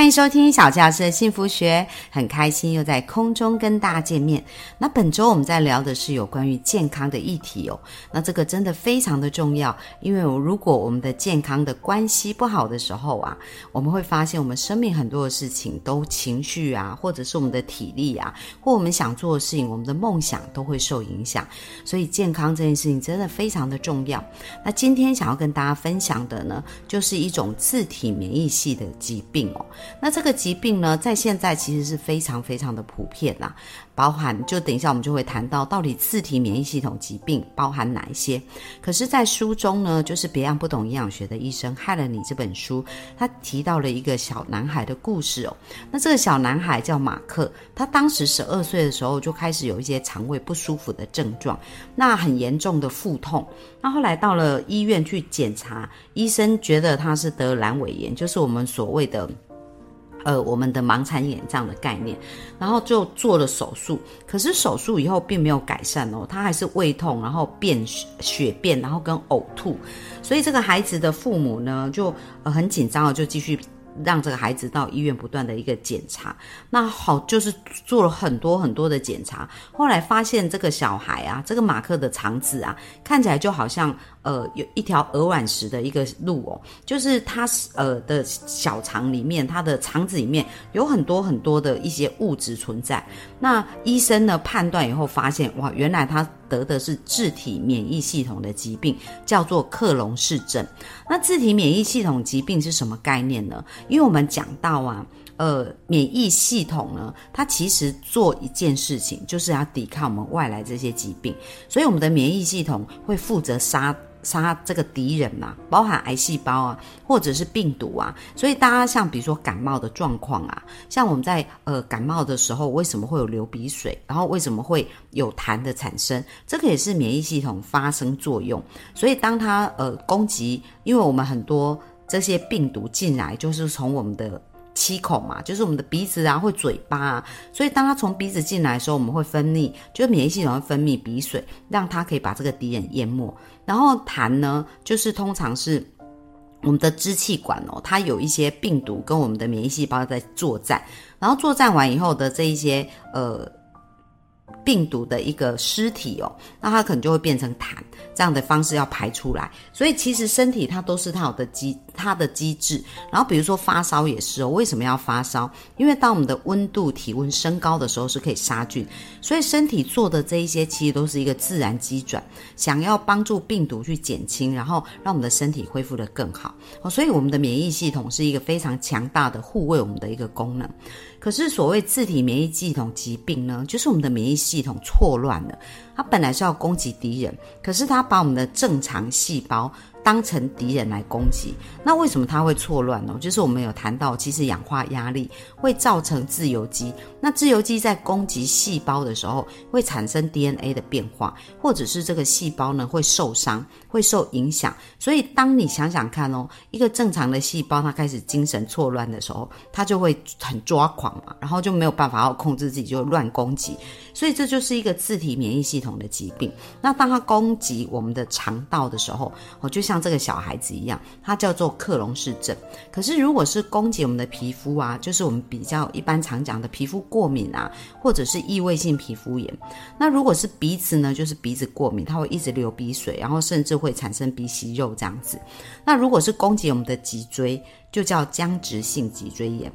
欢迎收听小教师的幸福学，很开心又在空中跟大家见面。那本周我们在聊的是有关于健康的议题哦。那这个真的非常的重要，因为如果我们的健康的关系不好的时候啊，我们会发现我们生命很多的事情都情绪啊，或者是我们的体力啊，或我们想做的事情，我们的梦想都会受影响。所以健康这件事情真的非常的重要。那今天想要跟大家分享的呢，就是一种自体免疫系的疾病哦。那这个疾病呢，在现在其实是非常非常的普遍呐，包含就等一下我们就会谈到到底自体免疫系统疾病包含哪一些。可是，在书中呢，就是《别样不懂营养学的医生害了你》这本书，他提到了一个小男孩的故事哦。那这个小男孩叫马克，他当时十二岁的时候就开始有一些肠胃不舒服的症状，那很严重的腹痛。那后来到了医院去检查，医生觉得他是得阑尾炎，就是我们所谓的。呃，我们的盲肠炎这样的概念，然后就做了手术，可是手术以后并没有改善哦，他还是胃痛，然后便血便，然后跟呕吐，所以这个孩子的父母呢，就呃很紧张的就继续。让这个孩子到医院不断的一个检查，那好就是做了很多很多的检查，后来发现这个小孩啊，这个马克的肠子啊，看起来就好像呃有一条鹅卵石的一个路哦，就是他呃的小肠里面，他的肠子里面有很多很多的一些物质存在。那医生呢判断以后发现，哇，原来他。得的是自体免疫系统的疾病，叫做克隆氏症。那自体免疫系统疾病是什么概念呢？因为我们讲到啊，呃，免疫系统呢，它其实做一件事情，就是要抵抗我们外来这些疾病，所以我们的免疫系统会负责杀。杀这个敌人嘛，包含癌细胞啊，或者是病毒啊，所以大家像比如说感冒的状况啊，像我们在呃感冒的时候，为什么会有流鼻水，然后为什么会有痰的产生，这个也是免疫系统发生作用。所以当它呃攻击，因为我们很多这些病毒进来，就是从我们的。七孔嘛，就是我们的鼻子啊，或嘴巴啊，所以当它从鼻子进来的时候，我们会分泌，就是免疫系统会分泌鼻水，让它可以把这个敌人淹没。然后痰呢，就是通常是我们的支气管哦，它有一些病毒跟我们的免疫细胞在作战，然后作战完以后的这一些呃。病毒的一个尸体哦，那它可能就会变成痰，这样的方式要排出来。所以其实身体它都是它有的机，它的机制。然后比如说发烧也是哦，为什么要发烧？因为当我们的温度体温升高的时候是可以杀菌，所以身体做的这一些其实都是一个自然机转，想要帮助病毒去减轻，然后让我们的身体恢复的更好。哦，所以我们的免疫系统是一个非常强大的护卫我们的一个功能。可是所谓自体免疫系统疾病呢，就是我们的免疫系系统错乱了。它本来是要攻击敌人，可是它把我们的正常细胞。当成敌人来攻击，那为什么它会错乱呢？就是我们有谈到，其实氧化压力会造成自由基，那自由基在攻击细胞的时候，会产生 DNA 的变化，或者是这个细胞呢会受伤，会受影响。所以，当你想想看哦，一个正常的细胞它开始精神错乱的时候，它就会很抓狂嘛，然后就没有办法要控制自己，就乱攻击。所以，这就是一个自体免疫系统的疾病。那当它攻击我们的肠道的时候，我就。像这个小孩子一样，它叫做克隆氏症。可是，如果是攻击我们的皮肤啊，就是我们比较一般常讲的皮肤过敏啊，或者是异位性皮肤炎。那如果是鼻子呢，就是鼻子过敏，它会一直流鼻水，然后甚至会产生鼻息肉这样子。那如果是攻击我们的脊椎，就叫僵直性脊椎炎。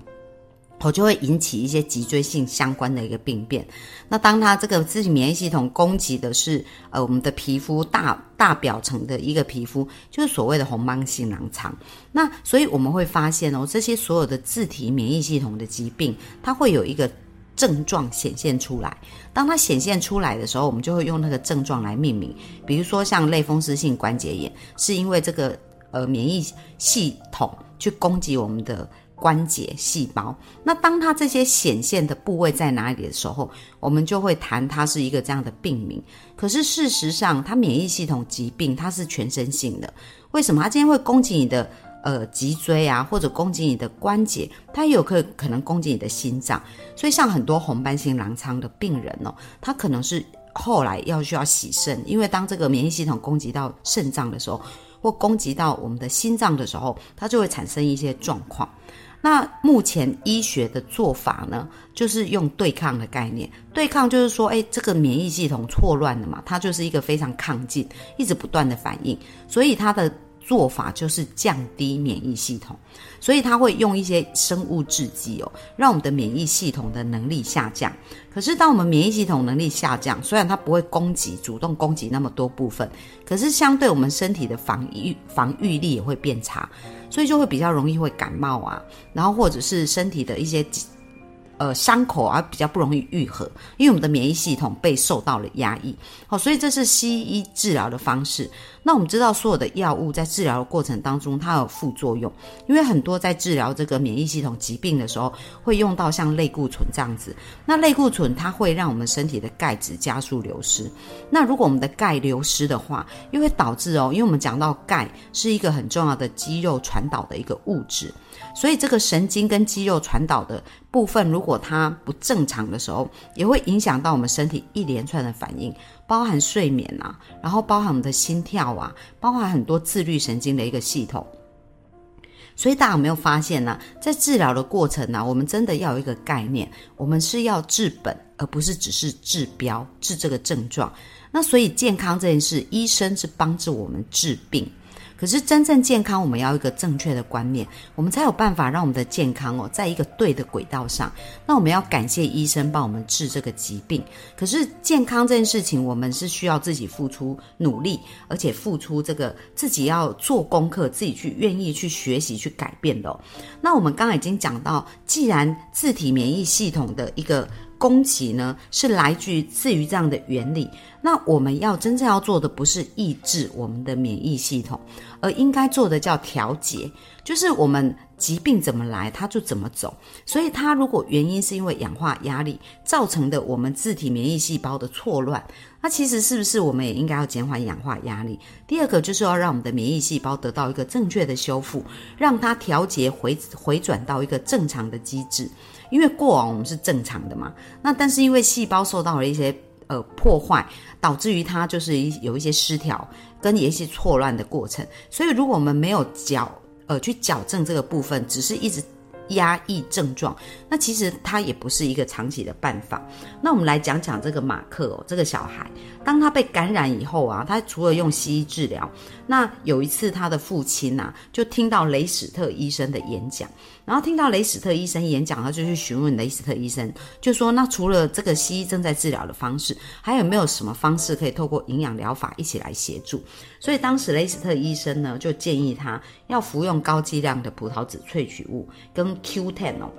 我就会引起一些脊椎性相关的一个病变。那当它这个自己免疫系统攻击的是呃我们的皮肤大大表层的一个皮肤，就是所谓的红斑性狼疮。那所以我们会发现哦，这些所有的自体免疫系统的疾病，它会有一个症状显现出来。当它显现出来的时候，我们就会用那个症状来命名。比如说像类风湿性关节炎，是因为这个呃免疫系统去攻击我们的。关节细胞。那当它这些显现的部位在哪里的时候，我们就会谈它是一个这样的病名。可是事实上，它免疫系统疾病它是全身性的。为什么？它今天会攻击你的呃脊椎啊，或者攻击你的关节，它也有可可能攻击你的心脏。所以像很多红斑性狼疮的病人哦，他可能是后来要需要洗肾，因为当这个免疫系统攻击到肾脏的时候。或攻击到我们的心脏的时候，它就会产生一些状况。那目前医学的做法呢，就是用对抗的概念。对抗就是说，哎，这个免疫系统错乱了嘛，它就是一个非常亢进，一直不断的反应，所以它的。做法就是降低免疫系统，所以他会用一些生物制剂哦，让我们的免疫系统的能力下降。可是当我们免疫系统能力下降，虽然它不会攻击、主动攻击那么多部分，可是相对我们身体的防御防御力也会变差，所以就会比较容易会感冒啊，然后或者是身体的一些。呃，伤口啊比较不容易愈合，因为我们的免疫系统被受到了压抑。好，所以这是西医治疗的方式。那我们知道，所有的药物在治疗的过程当中，它有副作用，因为很多在治疗这个免疫系统疾病的时候，会用到像类固醇这样子。那类固醇它会让我们身体的钙质加速流失。那如果我们的钙流失的话，又会导致哦，因为我们讲到钙是一个很重要的肌肉传导的一个物质。所以，这个神经跟肌肉传导的部分，如果它不正常的时候，也会影响到我们身体一连串的反应，包含睡眠啊，然后包含我们的心跳啊，包含很多自律神经的一个系统。所以，大家有没有发现呢？在治疗的过程呢，我们真的要有一个概念，我们是要治本，而不是只是治标治这个症状。那所以，健康这件事，医生是帮助我们治病。可是真正健康，我们要一个正确的观念，我们才有办法让我们的健康哦，在一个对的轨道上。那我们要感谢医生帮我们治这个疾病。可是健康这件事情，我们是需要自己付出努力，而且付出这个自己要做功课，自己去愿意去学习去改变的。那我们刚刚已经讲到，既然自体免疫系统的一个。攻击呢，是来自于自于这样的原理。那我们要真正要做的，不是抑制我们的免疫系统，而应该做的叫调节，就是我们疾病怎么来，它就怎么走。所以，它如果原因是因为氧化压力造成的，我们自体免疫细胞的错乱，那其实是不是我们也应该要减缓氧化压力？第二个就是要让我们的免疫细胞得到一个正确的修复，让它调节回回转到一个正常的机制。因为过往我们是正常的嘛，那但是因为细胞受到了一些呃破坏，导致于它就是一有一些失调跟一些错乱的过程，所以如果我们没有矫呃去矫正这个部分，只是一直。压抑症状，那其实它也不是一个长期的办法。那我们来讲讲这个马克哦，这个小孩，当他被感染以后啊，他除了用西医治疗，那有一次他的父亲呐，就听到雷史特医生的演讲，然后听到雷斯特医生演讲，他就去询问雷斯特医生，就说那除了这个西医正在治疗的方式，还有没有什么方式可以透过营养疗法一起来协助？所以当时雷斯特医生呢，就建议他要服用高剂量的葡萄籽萃取物跟 Q10 哦，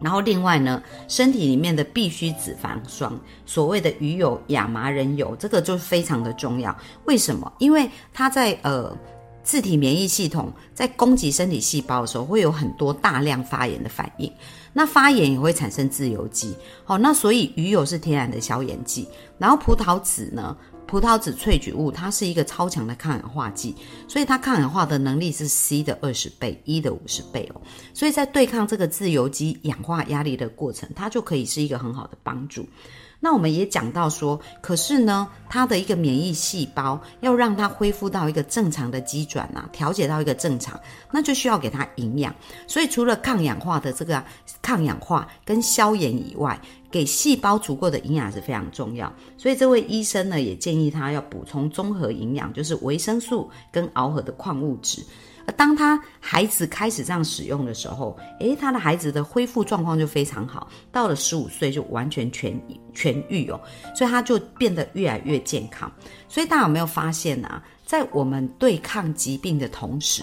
然后另外呢，身体里面的必需脂肪酸，所谓的鱼油、亚麻仁油，这个就非常的重要。为什么？因为它在呃自体免疫系统在攻击身体细胞的时候，会有很多大量发炎的反应，那发炎也会产生自由基。好，那所以鱼油是天然的消炎剂，然后葡萄籽呢？葡萄籽萃取物，它是一个超强的抗氧化剂，所以它抗氧化的能力是 C 的二十倍，E 的五十倍哦。所以在对抗这个自由基氧化压力的过程，它就可以是一个很好的帮助。那我们也讲到说，可是呢，它的一个免疫细胞要让它恢复到一个正常的机转啊，调节到一个正常，那就需要给它营养。所以除了抗氧化的这个抗氧化跟消炎以外，给细胞足够的营养是非常重要。所以这位医生呢，也建议他要补充综合营养，就是维生素跟螯合的矿物质。当他孩子开始这样使用的时候，诶，他的孩子的恢复状况就非常好，到了十五岁就完全痊痊愈哦，所以他就变得越来越健康。所以大家有没有发现啊，在我们对抗疾病的同时，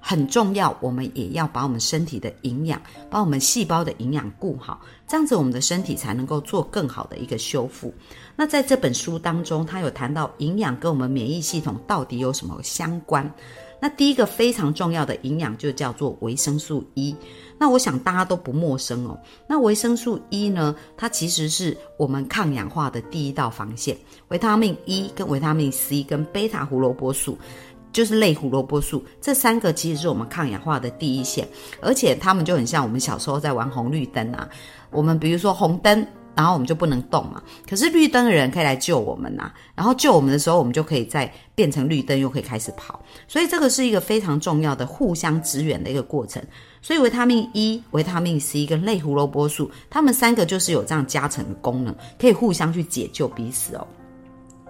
很重要，我们也要把我们身体的营养，把我们细胞的营养顾好，这样子我们的身体才能够做更好的一个修复。那在这本书当中，他有谈到营养跟我们免疫系统到底有什么相关。那第一个非常重要的营养就叫做维生素 E。那我想大家都不陌生哦。那维生素 E 呢，它其实是我们抗氧化的第一道防线。维他命 E 跟维他命 C 跟贝塔胡萝卜素，就是类胡萝卜素，这三个其实是我们抗氧化的第一线。而且它们就很像我们小时候在玩红绿灯啊。我们比如说红灯。然后我们就不能动嘛，可是绿灯的人可以来救我们呐。然后救我们的时候，我们就可以再变成绿灯，又可以开始跑。所以这个是一个非常重要的互相支援的一个过程。所以维他命 E、维他命 C 跟类胡萝卜素，它们三个就是有这样加成的功能，可以互相去解救彼此哦。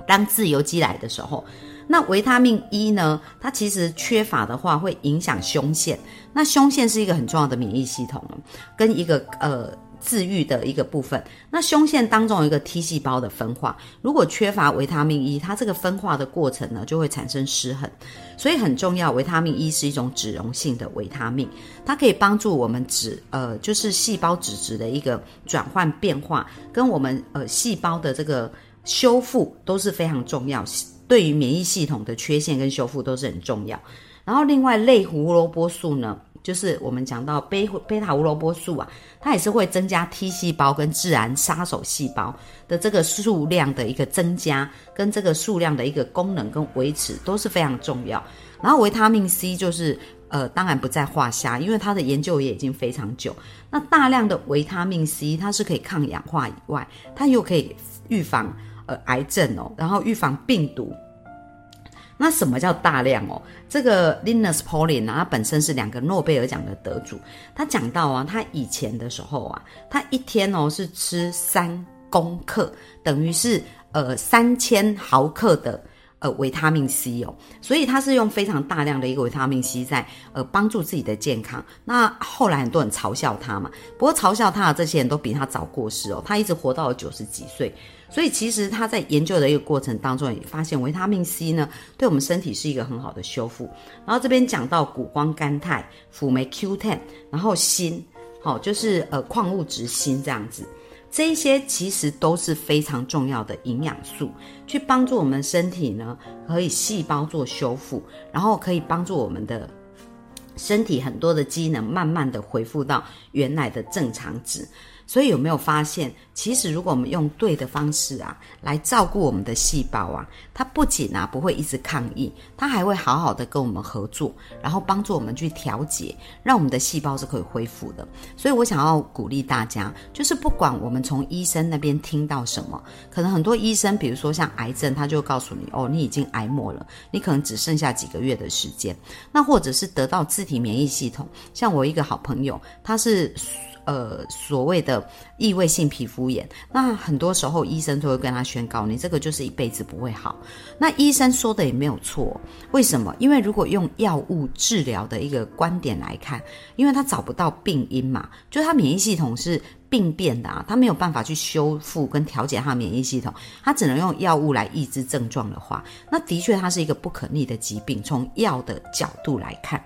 当自由基来的时候，那维他命 E 呢，它其实缺乏的话会影响胸腺。那胸腺是一个很重要的免疫系统跟一个呃。自愈的一个部分，那胸腺当中有一个 T 细胞的分化，如果缺乏维他命 E，它这个分化的过程呢就会产生失衡，所以很重要。维他命 E 是一种脂溶性的维他命，它可以帮助我们脂呃就是细胞脂质的一个转换变化，跟我们呃细胞的这个修复都是非常重要，对于免疫系统的缺陷跟修复都是很重要。然后另外类胡萝卜素呢？就是我们讲到贝贝塔胡萝卜素啊，它也是会增加 T 细胞跟自然杀手细胞的这个数量的一个增加，跟这个数量的一个功能跟维持都是非常重要。然后维他命 C 就是呃，当然不在话下，因为它的研究也已经非常久。那大量的维他命 C，它是可以抗氧化以外，它又可以预防呃癌症哦，然后预防病毒。那什么叫大量哦？这个 Linus Pauling 啊，他本身是两个诺贝尔奖的得主。他讲到啊，他以前的时候啊，他一天哦是吃三公克，等于是呃三千毫克的。呃，维他命 C 哦，所以他是用非常大量的一个维他命 C 在呃帮助自己的健康。那后来很多人嘲笑他嘛，不过嘲笑他的这些人都比他早过世哦，他一直活到了九十几岁。所以其实他在研究的一个过程当中也发现，维他命 C 呢对我们身体是一个很好的修复。然后这边讲到谷胱甘肽、辅酶 Q10，然后锌，好就是呃矿物质锌这样子。这一些其实都是非常重要的营养素，去帮助我们身体呢，可以细胞做修复，然后可以帮助我们的身体很多的机能慢慢的恢复到原来的正常值。所以有没有发现，其实如果我们用对的方式啊，来照顾我们的细胞啊，它不仅啊不会一直抗议，它还会好好的跟我们合作，然后帮助我们去调节，让我们的细胞是可以恢复的。所以我想要鼓励大家，就是不管我们从医生那边听到什么，可能很多医生，比如说像癌症，他就告诉你，哦，你已经癌末了，你可能只剩下几个月的时间。那或者是得到自体免疫系统，像我一个好朋友，他是。呃，所谓的异位性皮肤炎，那很多时候医生都会跟他宣告，你这个就是一辈子不会好。那医生说的也没有错，为什么？因为如果用药物治疗的一个观点来看，因为他找不到病因嘛，就他免疫系统是病变的啊，他没有办法去修复跟调节他的免疫系统，他只能用药物来抑制症状的话，那的确它是一个不可逆的疾病。从药的角度来看。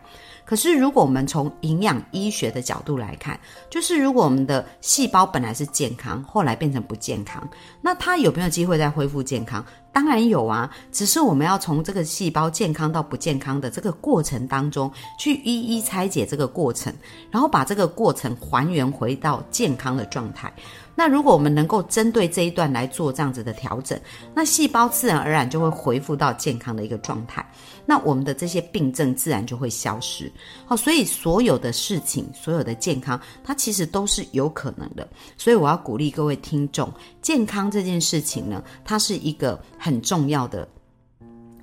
可是，如果我们从营养医学的角度来看，就是如果我们的细胞本来是健康，后来变成不健康，那它有没有机会再恢复健康？当然有啊，只是我们要从这个细胞健康到不健康的这个过程当中，去一一拆解这个过程，然后把这个过程还原回到健康的状态。那如果我们能够针对这一段来做这样子的调整，那细胞自然而然就会恢复到健康的一个状态，那我们的这些病症自然就会消失。好，所以所有的事情，所有的健康，它其实都是有可能的。所以我要鼓励各位听众，健康这件事情呢，它是一个很重要的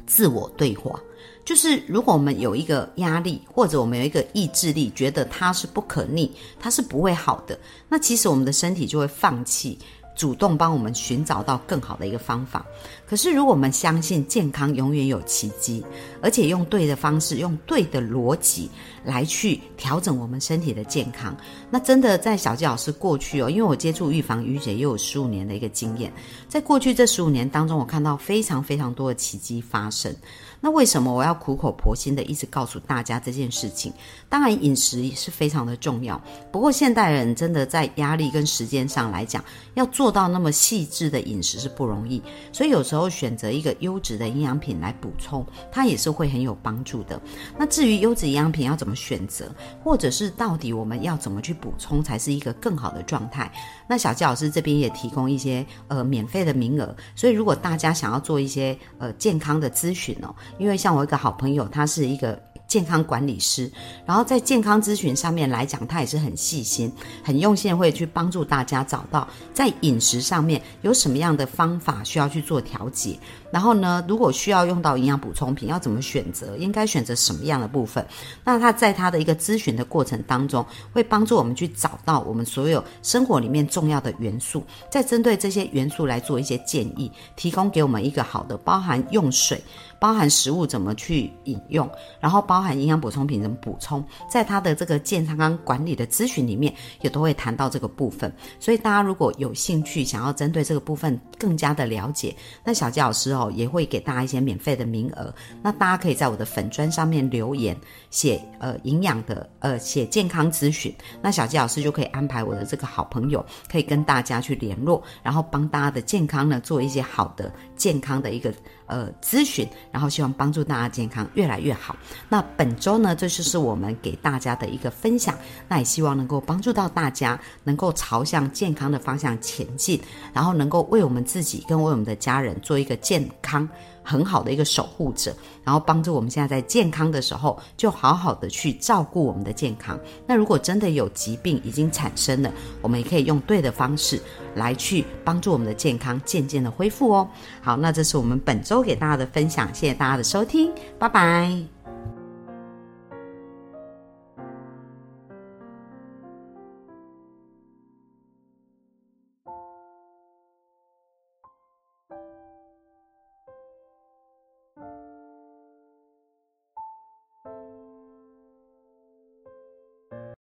自我对话。就是如果我们有一个压力，或者我们有一个意志力，觉得它是不可逆，它是不会好的，那其实我们的身体就会放弃，主动帮我们寻找到更好的一个方法。可是如果我们相信健康永远有奇迹，而且用对的方式，用对的逻辑来去调整我们身体的健康，那真的在小纪老师过去哦，因为我接触预防淤血又有十五年的一个经验，在过去这十五年当中，我看到非常非常多的奇迹发生。那为什么我要苦口婆心的一直告诉大家这件事情？当然，饮食也是非常的重要。不过，现代人真的在压力跟时间上来讲，要做到那么细致的饮食是不容易。所以，有时候选择一个优质的营养品来补充，它也是会很有帮助的。那至于优质营养品要怎么选择，或者是到底我们要怎么去补充才是一个更好的状态？那小纪老师这边也提供一些呃免费的名额，所以如果大家想要做一些呃健康的咨询哦，因为像我一个好朋友，他是一个。健康管理师，然后在健康咨询上面来讲，他也是很细心、很用心，会去帮助大家找到在饮食上面有什么样的方法需要去做调节。然后呢，如果需要用到营养补充品，要怎么选择？应该选择什么样的部分？那他在他的一个咨询的过程当中，会帮助我们去找到我们所有生活里面重要的元素，再针对这些元素来做一些建议，提供给我们一个好的，包含用水。包含食物怎么去饮用，然后包含营养补充品怎么补充，在他的这个健康管理的咨询里面，也都会谈到这个部分。所以大家如果有兴趣，想要针对这个部分更加的了解，那小杰老师哦也会给大家一些免费的名额。那大家可以在我的粉砖上面留言，写呃营养的呃写健康咨询，那小杰老师就可以安排我的这个好朋友，可以跟大家去联络，然后帮大家的健康呢做一些好的健康的一个。呃，咨询，然后希望帮助大家健康越来越好。那本周呢，这就是我们给大家的一个分享。那也希望能够帮助到大家，能够朝向健康的方向前进，然后能够为我们自己跟为我们的家人做一个健康。很好的一个守护者，然后帮助我们现在在健康的时候，就好好的去照顾我们的健康。那如果真的有疾病已经产生了，我们也可以用对的方式来去帮助我们的健康渐渐的恢复哦。好，那这是我们本周给大家的分享，谢谢大家的收听，拜拜。